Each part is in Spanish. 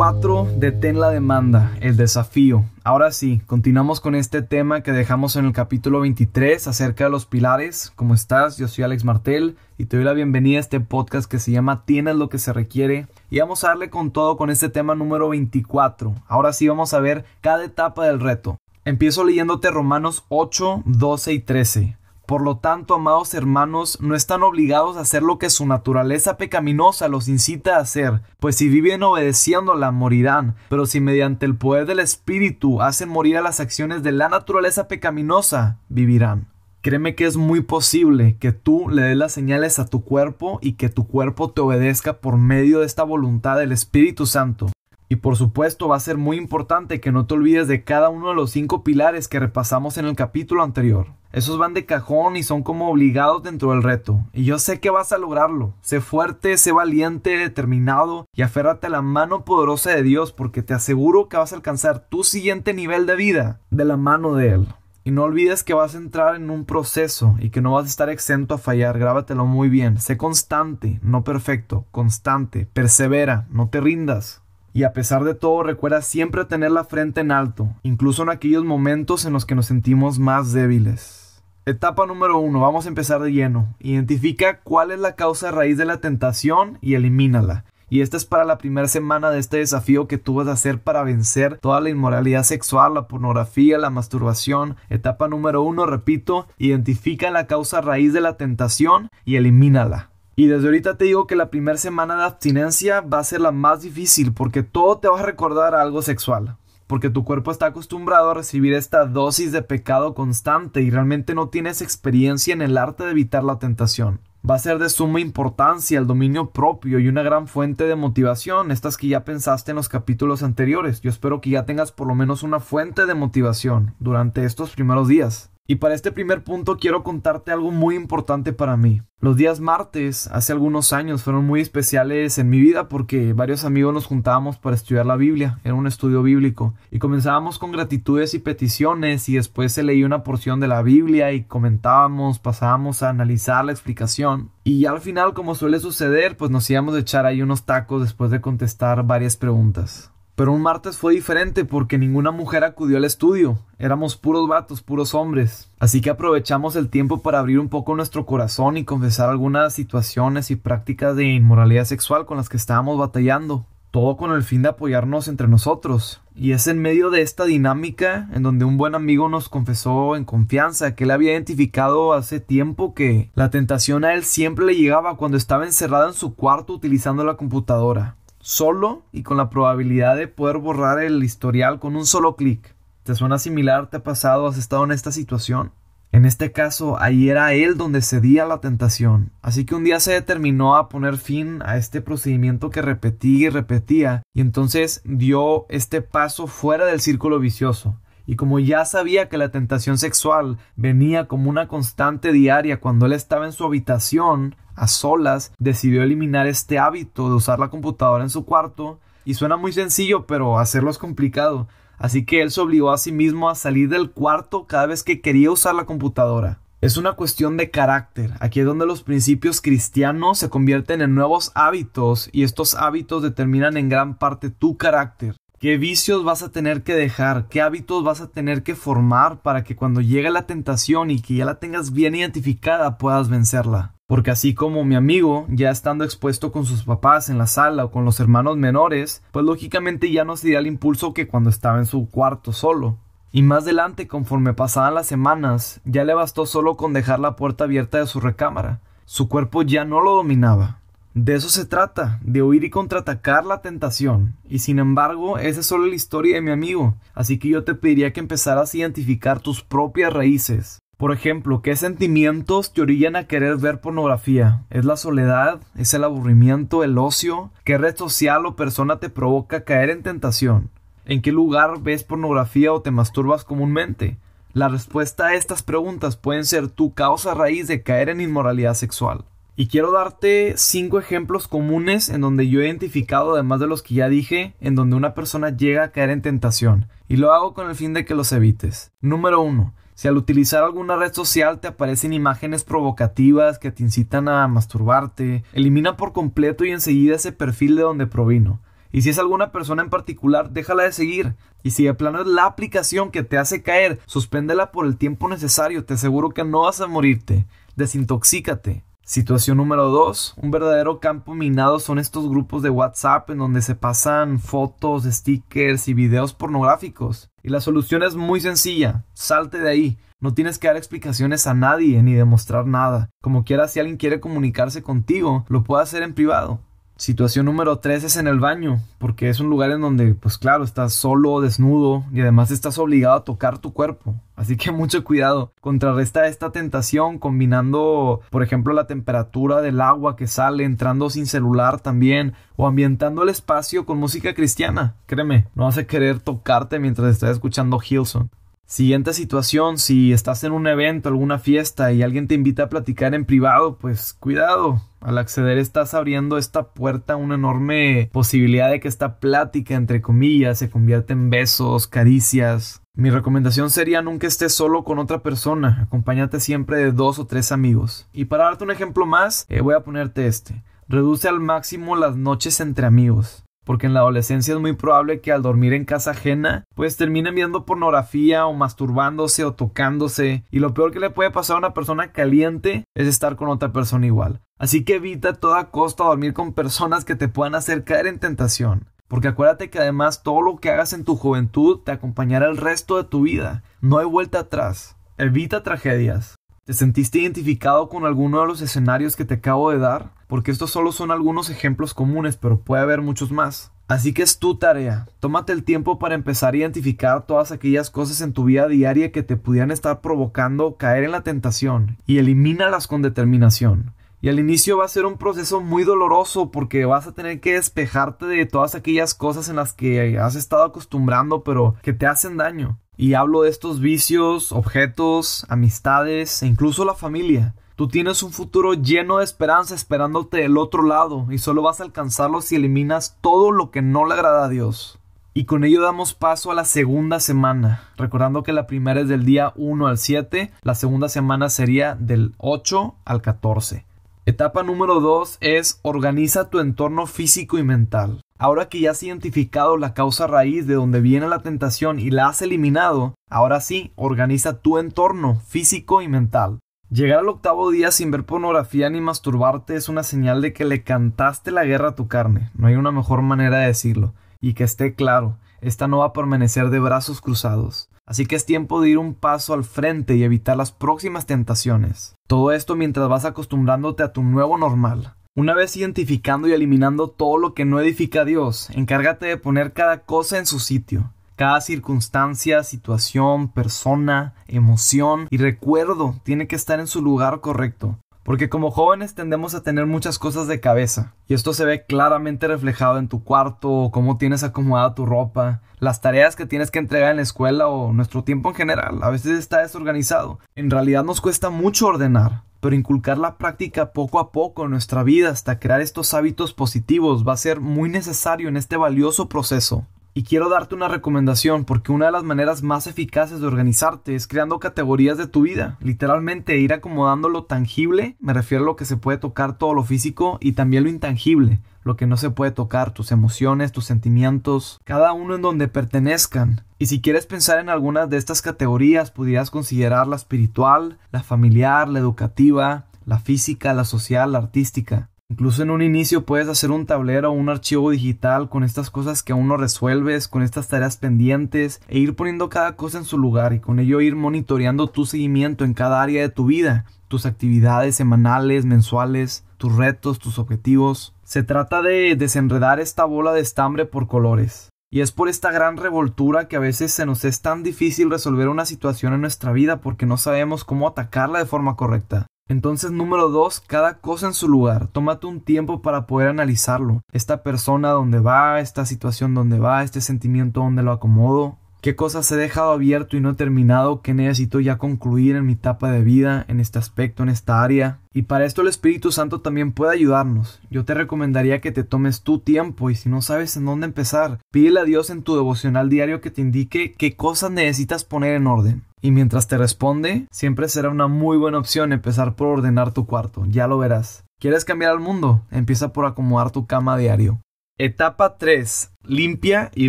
24, detén la demanda, el desafío. Ahora sí, continuamos con este tema que dejamos en el capítulo 23 acerca de los pilares. ¿Cómo estás? Yo soy Alex Martel y te doy la bienvenida a este podcast que se llama Tienes lo que se requiere. Y vamos a darle con todo con este tema número 24. Ahora sí vamos a ver cada etapa del reto. Empiezo leyéndote Romanos 8, 12 y 13. Por lo tanto, amados hermanos, no están obligados a hacer lo que su naturaleza pecaminosa los incita a hacer, pues si viven obedeciéndola morirán, pero si mediante el poder del Espíritu hacen morir a las acciones de la naturaleza pecaminosa, vivirán. Créeme que es muy posible que tú le des las señales a tu cuerpo y que tu cuerpo te obedezca por medio de esta voluntad del Espíritu Santo. Y por supuesto va a ser muy importante que no te olvides de cada uno de los cinco pilares que repasamos en el capítulo anterior. Esos van de cajón y son como obligados dentro del reto. Y yo sé que vas a lograrlo. Sé fuerte, sé valiente, determinado y aférrate a la mano poderosa de Dios porque te aseguro que vas a alcanzar tu siguiente nivel de vida de la mano de Él. Y no olvides que vas a entrar en un proceso y que no vas a estar exento a fallar. Grábatelo muy bien. Sé constante, no perfecto, constante. Persevera, no te rindas. Y a pesar de todo, recuerda siempre tener la frente en alto, incluso en aquellos momentos en los que nos sentimos más débiles. Etapa número uno, vamos a empezar de lleno. Identifica cuál es la causa raíz de la tentación y elimínala. Y esta es para la primera semana de este desafío que tú vas a hacer para vencer toda la inmoralidad sexual, la pornografía, la masturbación. Etapa número uno, repito, identifica la causa raíz de la tentación y elimínala. Y desde ahorita te digo que la primera semana de abstinencia va a ser la más difícil porque todo te va a recordar algo sexual porque tu cuerpo está acostumbrado a recibir esta dosis de pecado constante y realmente no tienes experiencia en el arte de evitar la tentación. Va a ser de suma importancia el dominio propio y una gran fuente de motivación, estas que ya pensaste en los capítulos anteriores. Yo espero que ya tengas por lo menos una fuente de motivación durante estos primeros días. Y para este primer punto quiero contarte algo muy importante para mí. Los días martes, hace algunos años, fueron muy especiales en mi vida porque varios amigos nos juntábamos para estudiar la Biblia, era un estudio bíblico, y comenzábamos con gratitudes y peticiones y después se leía una porción de la Biblia y comentábamos, pasábamos a analizar la explicación. Y al final, como suele suceder, pues nos íbamos a echar ahí unos tacos después de contestar varias preguntas. Pero un martes fue diferente porque ninguna mujer acudió al estudio. Éramos puros vatos, puros hombres. Así que aprovechamos el tiempo para abrir un poco nuestro corazón y confesar algunas situaciones y prácticas de inmoralidad sexual con las que estábamos batallando. Todo con el fin de apoyarnos entre nosotros. Y es en medio de esta dinámica en donde un buen amigo nos confesó en confianza que él había identificado hace tiempo que la tentación a él siempre le llegaba cuando estaba encerrado en su cuarto utilizando la computadora solo y con la probabilidad de poder borrar el historial con un solo clic. ¿Te suena similar? ¿Te ha pasado? ¿Has estado en esta situación? En este caso, ahí era él donde cedía la tentación. Así que un día se determinó a poner fin a este procedimiento que repetía y repetía, y entonces dio este paso fuera del círculo vicioso. Y como ya sabía que la tentación sexual venía como una constante diaria cuando él estaba en su habitación, a solas, decidió eliminar este hábito de usar la computadora en su cuarto. Y suena muy sencillo, pero hacerlo es complicado. Así que él se obligó a sí mismo a salir del cuarto cada vez que quería usar la computadora. Es una cuestión de carácter. Aquí es donde los principios cristianos se convierten en nuevos hábitos y estos hábitos determinan en gran parte tu carácter. ¿Qué vicios vas a tener que dejar? ¿Qué hábitos vas a tener que formar para que cuando llegue la tentación y que ya la tengas bien identificada puedas vencerla? Porque así como mi amigo, ya estando expuesto con sus papás en la sala o con los hermanos menores, pues lógicamente ya no sería el impulso que cuando estaba en su cuarto solo. Y más adelante, conforme pasaban las semanas, ya le bastó solo con dejar la puerta abierta de su recámara. Su cuerpo ya no lo dominaba. De eso se trata, de huir y contraatacar la tentación. Y sin embargo, esa es solo la historia de mi amigo. Así que yo te pediría que empezaras a identificar tus propias raíces. Por ejemplo, ¿qué sentimientos te orillan a querer ver pornografía? ¿Es la soledad? ¿Es el aburrimiento? ¿El ocio? ¿Qué red social o persona te provoca caer en tentación? ¿En qué lugar ves pornografía o te masturbas comúnmente? La respuesta a estas preguntas pueden ser tu causa raíz de caer en inmoralidad sexual. Y quiero darte cinco ejemplos comunes en donde yo he identificado, además de los que ya dije, en donde una persona llega a caer en tentación. Y lo hago con el fin de que los evites. Número 1. Si al utilizar alguna red social te aparecen imágenes provocativas que te incitan a masturbarte, elimina por completo y enseguida ese perfil de donde provino. Y si es alguna persona en particular, déjala de seguir. Y si de plano es la aplicación que te hace caer, suspéndela por el tiempo necesario. Te aseguro que no vas a morirte. Desintoxícate. Situación número 2. Un verdadero campo minado son estos grupos de WhatsApp en donde se pasan fotos, stickers y videos pornográficos. Y la solución es muy sencilla. Salte de ahí. No tienes que dar explicaciones a nadie ni demostrar nada. Como quieras, si alguien quiere comunicarse contigo, lo puede hacer en privado. Situación número 3 es en el baño, porque es un lugar en donde, pues claro, estás solo, desnudo y además estás obligado a tocar tu cuerpo. Así que mucho cuidado. Contrarresta esta tentación combinando, por ejemplo, la temperatura del agua que sale, entrando sin celular también, o ambientando el espacio con música cristiana. Créeme, no vas a querer tocarte mientras estás escuchando Hilson. Siguiente situación, si estás en un evento, alguna fiesta y alguien te invita a platicar en privado, pues cuidado. Al acceder estás abriendo esta puerta una enorme posibilidad de que esta plática, entre comillas, se convierta en besos, caricias. Mi recomendación sería nunca estés solo con otra persona, acompáñate siempre de dos o tres amigos. Y para darte un ejemplo más, eh, voy a ponerte este. Reduce al máximo las noches entre amigos porque en la adolescencia es muy probable que al dormir en casa ajena, pues terminen viendo pornografía o masturbándose o tocándose, y lo peor que le puede pasar a una persona caliente es estar con otra persona igual. Así que evita a toda costa dormir con personas que te puedan hacer caer en tentación. Porque acuérdate que además todo lo que hagas en tu juventud te acompañará el resto de tu vida. No hay vuelta atrás. Evita tragedias. ¿Te sentiste identificado con alguno de los escenarios que te acabo de dar? Porque estos solo son algunos ejemplos comunes, pero puede haber muchos más. Así que es tu tarea. Tómate el tiempo para empezar a identificar todas aquellas cosas en tu vida diaria que te pudieran estar provocando caer en la tentación y elimínalas con determinación. Y al inicio va a ser un proceso muy doloroso porque vas a tener que despejarte de todas aquellas cosas en las que has estado acostumbrando pero que te hacen daño. Y hablo de estos vicios, objetos, amistades e incluso la familia. Tú tienes un futuro lleno de esperanza esperándote del otro lado y solo vas a alcanzarlo si eliminas todo lo que no le agrada a Dios. Y con ello damos paso a la segunda semana, recordando que la primera es del día 1 al 7, la segunda semana sería del 8 al 14. Etapa número 2 es organiza tu entorno físico y mental. Ahora que ya has identificado la causa raíz de donde viene la tentación y la has eliminado, ahora sí, organiza tu entorno físico y mental. Llegar al octavo día sin ver pornografía ni masturbarte es una señal de que le cantaste la guerra a tu carne. No hay una mejor manera de decirlo. Y que esté claro, esta no va a permanecer de brazos cruzados. Así que es tiempo de ir un paso al frente y evitar las próximas tentaciones. Todo esto mientras vas acostumbrándote a tu nuevo normal. Una vez identificando y eliminando todo lo que no edifica a Dios, encárgate de poner cada cosa en su sitio. Cada circunstancia, situación, persona, emoción y recuerdo tiene que estar en su lugar correcto. Porque como jóvenes tendemos a tener muchas cosas de cabeza, y esto se ve claramente reflejado en tu cuarto, cómo tienes acomodada tu ropa, las tareas que tienes que entregar en la escuela o nuestro tiempo en general. A veces está desorganizado. En realidad nos cuesta mucho ordenar, pero inculcar la práctica poco a poco en nuestra vida hasta crear estos hábitos positivos va a ser muy necesario en este valioso proceso. Y quiero darte una recomendación porque una de las maneras más eficaces de organizarte es creando categorías de tu vida. Literalmente ir acomodando lo tangible, me refiero a lo que se puede tocar todo lo físico y también lo intangible, lo que no se puede tocar, tus emociones, tus sentimientos, cada uno en donde pertenezcan. Y si quieres pensar en algunas de estas categorías, pudieras considerar la espiritual, la familiar, la educativa, la física, la social, la artística. Incluso en un inicio puedes hacer un tablero o un archivo digital con estas cosas que aún no resuelves, con estas tareas pendientes e ir poniendo cada cosa en su lugar y con ello ir monitoreando tu seguimiento en cada área de tu vida, tus actividades semanales, mensuales, tus retos, tus objetivos. Se trata de desenredar esta bola de estambre por colores. Y es por esta gran revoltura que a veces se nos es tan difícil resolver una situación en nuestra vida porque no sabemos cómo atacarla de forma correcta. Entonces, número dos, cada cosa en su lugar. Tómate un tiempo para poder analizarlo. Esta persona donde va, esta situación donde va, este sentimiento donde lo acomodo. ¿Qué cosas he dejado abierto y no terminado? ¿Qué necesito ya concluir en mi etapa de vida, en este aspecto, en esta área? Y para esto el Espíritu Santo también puede ayudarnos. Yo te recomendaría que te tomes tu tiempo y si no sabes en dónde empezar, pídele a Dios en tu devocional diario que te indique qué cosas necesitas poner en orden. Y mientras te responde, siempre será una muy buena opción empezar por ordenar tu cuarto, ya lo verás. ¿Quieres cambiar al mundo? Empieza por acomodar tu cama diario. Etapa 3. Limpia y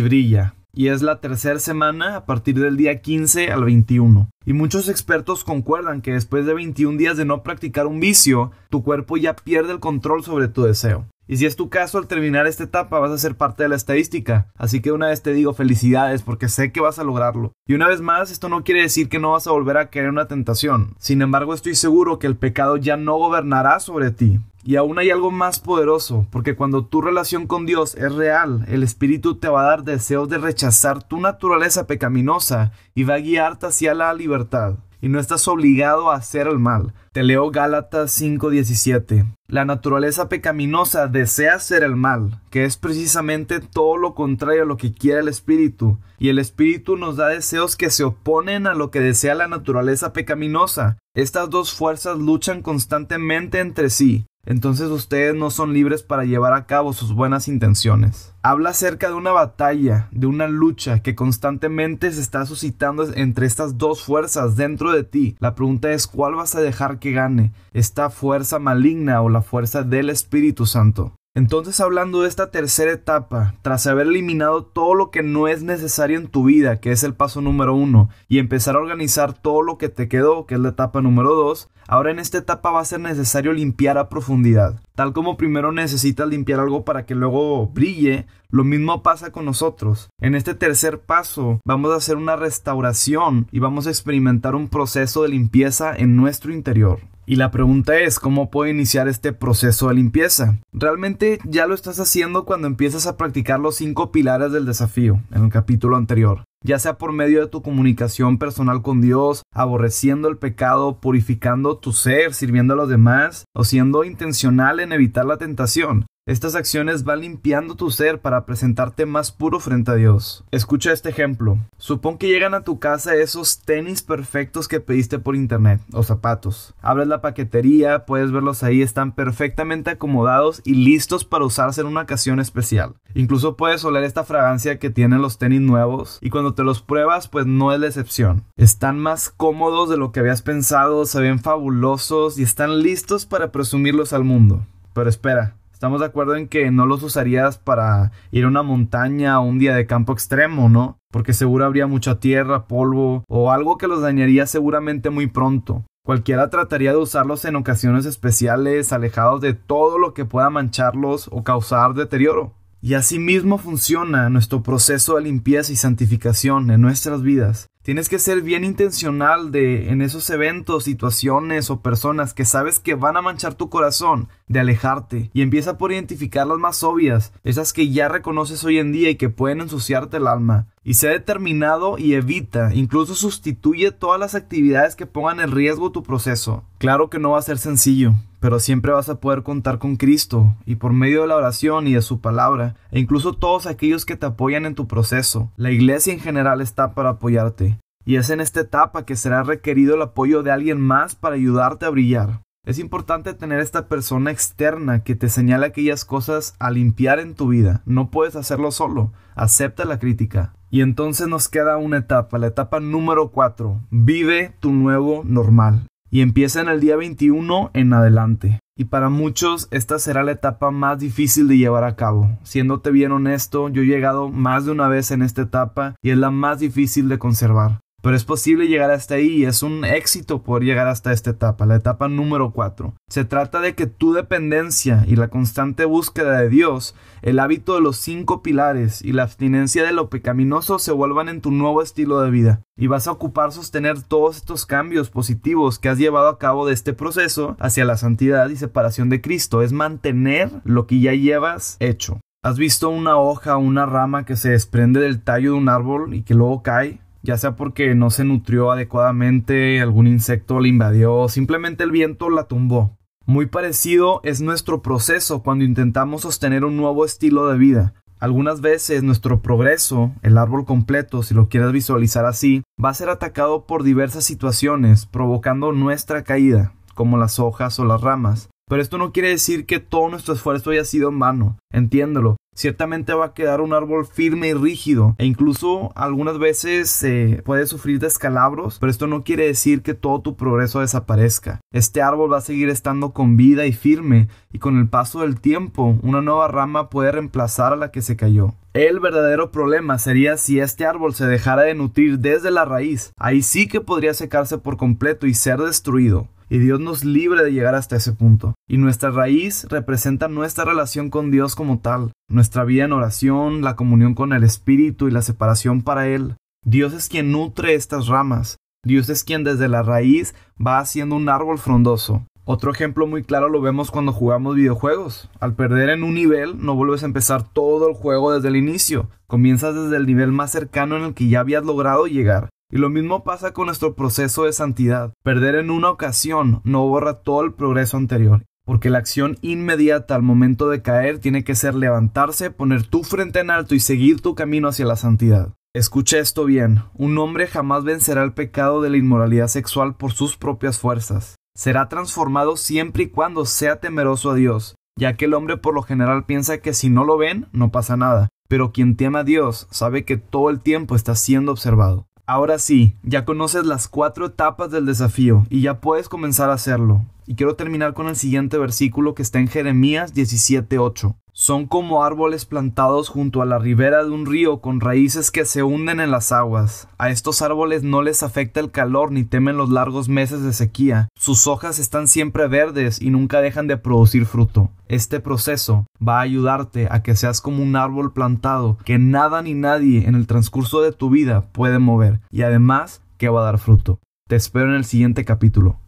brilla. Y es la tercera semana a partir del día 15 al 21. Y muchos expertos concuerdan que después de 21 días de no practicar un vicio, tu cuerpo ya pierde el control sobre tu deseo. Y si es tu caso, al terminar esta etapa vas a ser parte de la estadística. Así que una vez te digo felicidades porque sé que vas a lograrlo. Y una vez más, esto no quiere decir que no vas a volver a querer una tentación. Sin embargo, estoy seguro que el pecado ya no gobernará sobre ti. Y aún hay algo más poderoso, porque cuando tu relación con Dios es real, el Espíritu te va a dar deseos de rechazar tu naturaleza pecaminosa y va a guiarte hacia la libertad. Y no estás obligado a hacer el mal. Te leo Gálatas 5:17. La naturaleza pecaminosa desea hacer el mal, que es precisamente todo lo contrario a lo que quiere el Espíritu. Y el Espíritu nos da deseos que se oponen a lo que desea la naturaleza pecaminosa. Estas dos fuerzas luchan constantemente entre sí entonces ustedes no son libres para llevar a cabo sus buenas intenciones. Habla acerca de una batalla, de una lucha que constantemente se está suscitando entre estas dos fuerzas dentro de ti. La pregunta es cuál vas a dejar que gane, esta fuerza maligna o la fuerza del Espíritu Santo. Entonces hablando de esta tercera etapa, tras haber eliminado todo lo que no es necesario en tu vida, que es el paso número uno, y empezar a organizar todo lo que te quedó, que es la etapa número dos, ahora en esta etapa va a ser necesario limpiar a profundidad. Tal como primero necesitas limpiar algo para que luego brille, lo mismo pasa con nosotros. En este tercer paso vamos a hacer una restauración y vamos a experimentar un proceso de limpieza en nuestro interior. Y la pregunta es, ¿cómo puedo iniciar este proceso de limpieza? Realmente ya lo estás haciendo cuando empiezas a practicar los cinco pilares del desafío, en el capítulo anterior. Ya sea por medio de tu comunicación personal con Dios, aborreciendo el pecado, purificando tu ser, sirviendo a los demás, o siendo intencional en evitar la tentación. Estas acciones van limpiando tu ser para presentarte más puro frente a Dios. Escucha este ejemplo. Supón que llegan a tu casa esos tenis perfectos que pediste por internet, o zapatos. Abres la paquetería, puedes verlos ahí, están perfectamente acomodados y listos para usarse en una ocasión especial. Incluso puedes oler esta fragancia que tienen los tenis nuevos y cuando te los pruebas pues no es la excepción. Están más cómodos de lo que habías pensado, se ven fabulosos y están listos para presumirlos al mundo. Pero espera, Estamos de acuerdo en que no los usarías para ir a una montaña o un día de campo extremo, ¿no? Porque seguro habría mucha tierra, polvo o algo que los dañaría seguramente muy pronto. Cualquiera trataría de usarlos en ocasiones especiales, alejados de todo lo que pueda mancharlos o causar deterioro. Y asimismo funciona nuestro proceso de limpieza y santificación en nuestras vidas. Tienes que ser bien intencional de en esos eventos, situaciones o personas que sabes que van a manchar tu corazón, de alejarte y empieza por identificar las más obvias, esas que ya reconoces hoy en día y que pueden ensuciarte el alma. Y sé determinado y evita, incluso sustituye todas las actividades que pongan en riesgo tu proceso. Claro que no va a ser sencillo, pero siempre vas a poder contar con Cristo y por medio de la oración y de su palabra, e incluso todos aquellos que te apoyan en tu proceso. La iglesia en general está para apoyarte. Y es en esta etapa que será requerido el apoyo de alguien más para ayudarte a brillar. Es importante tener esta persona externa que te señale aquellas cosas a limpiar en tu vida. No puedes hacerlo solo. Acepta la crítica. Y entonces nos queda una etapa, la etapa número 4. Vive tu nuevo normal y empieza en el día 21 en adelante. Y para muchos esta será la etapa más difícil de llevar a cabo. Siéndote bien honesto, yo he llegado más de una vez en esta etapa y es la más difícil de conservar. Pero es posible llegar hasta ahí y es un éxito poder llegar hasta esta etapa, la etapa número 4. Se trata de que tu dependencia y la constante búsqueda de Dios, el hábito de los cinco pilares y la abstinencia de lo pecaminoso se vuelvan en tu nuevo estilo de vida. Y vas a ocupar sostener todos estos cambios positivos que has llevado a cabo de este proceso hacia la santidad y separación de Cristo. Es mantener lo que ya llevas hecho. ¿Has visto una hoja o una rama que se desprende del tallo de un árbol y que luego cae? Ya sea porque no se nutrió adecuadamente, algún insecto la invadió, simplemente el viento la tumbó. Muy parecido es nuestro proceso cuando intentamos sostener un nuevo estilo de vida. Algunas veces nuestro progreso, el árbol completo, si lo quieres visualizar así, va a ser atacado por diversas situaciones, provocando nuestra caída, como las hojas o las ramas. Pero esto no quiere decir que todo nuestro esfuerzo haya sido en vano. Entiéndelo. Ciertamente va a quedar un árbol firme y rígido e incluso algunas veces se puede sufrir descalabros, pero esto no quiere decir que todo tu progreso desaparezca. Este árbol va a seguir estando con vida y firme y con el paso del tiempo una nueva rama puede reemplazar a la que se cayó. El verdadero problema sería si este árbol se dejara de nutrir desde la raíz. Ahí sí que podría secarse por completo y ser destruido y Dios nos libre de llegar hasta ese punto. Y nuestra raíz representa nuestra relación con Dios como tal, nuestra vida en oración, la comunión con el Espíritu y la separación para Él. Dios es quien nutre estas ramas. Dios es quien desde la raíz va haciendo un árbol frondoso. Otro ejemplo muy claro lo vemos cuando jugamos videojuegos. Al perder en un nivel, no vuelves a empezar todo el juego desde el inicio. Comienzas desde el nivel más cercano en el que ya habías logrado llegar. Y lo mismo pasa con nuestro proceso de santidad. Perder en una ocasión no borra todo el progreso anterior. Porque la acción inmediata al momento de caer tiene que ser levantarse, poner tu frente en alto y seguir tu camino hacia la santidad. Escucha esto bien, un hombre jamás vencerá el pecado de la inmoralidad sexual por sus propias fuerzas. Será transformado siempre y cuando sea temeroso a Dios, ya que el hombre por lo general piensa que si no lo ven, no pasa nada, pero quien teme a Dios sabe que todo el tiempo está siendo observado. Ahora sí, ya conoces las cuatro etapas del desafío y ya puedes comenzar a hacerlo. Y quiero terminar con el siguiente versículo que está en Jeremías 17:8. Son como árboles plantados junto a la ribera de un río con raíces que se hunden en las aguas. A estos árboles no les afecta el calor ni temen los largos meses de sequía. Sus hojas están siempre verdes y nunca dejan de producir fruto. Este proceso va a ayudarte a que seas como un árbol plantado que nada ni nadie en el transcurso de tu vida puede mover y además que va a dar fruto. Te espero en el siguiente capítulo.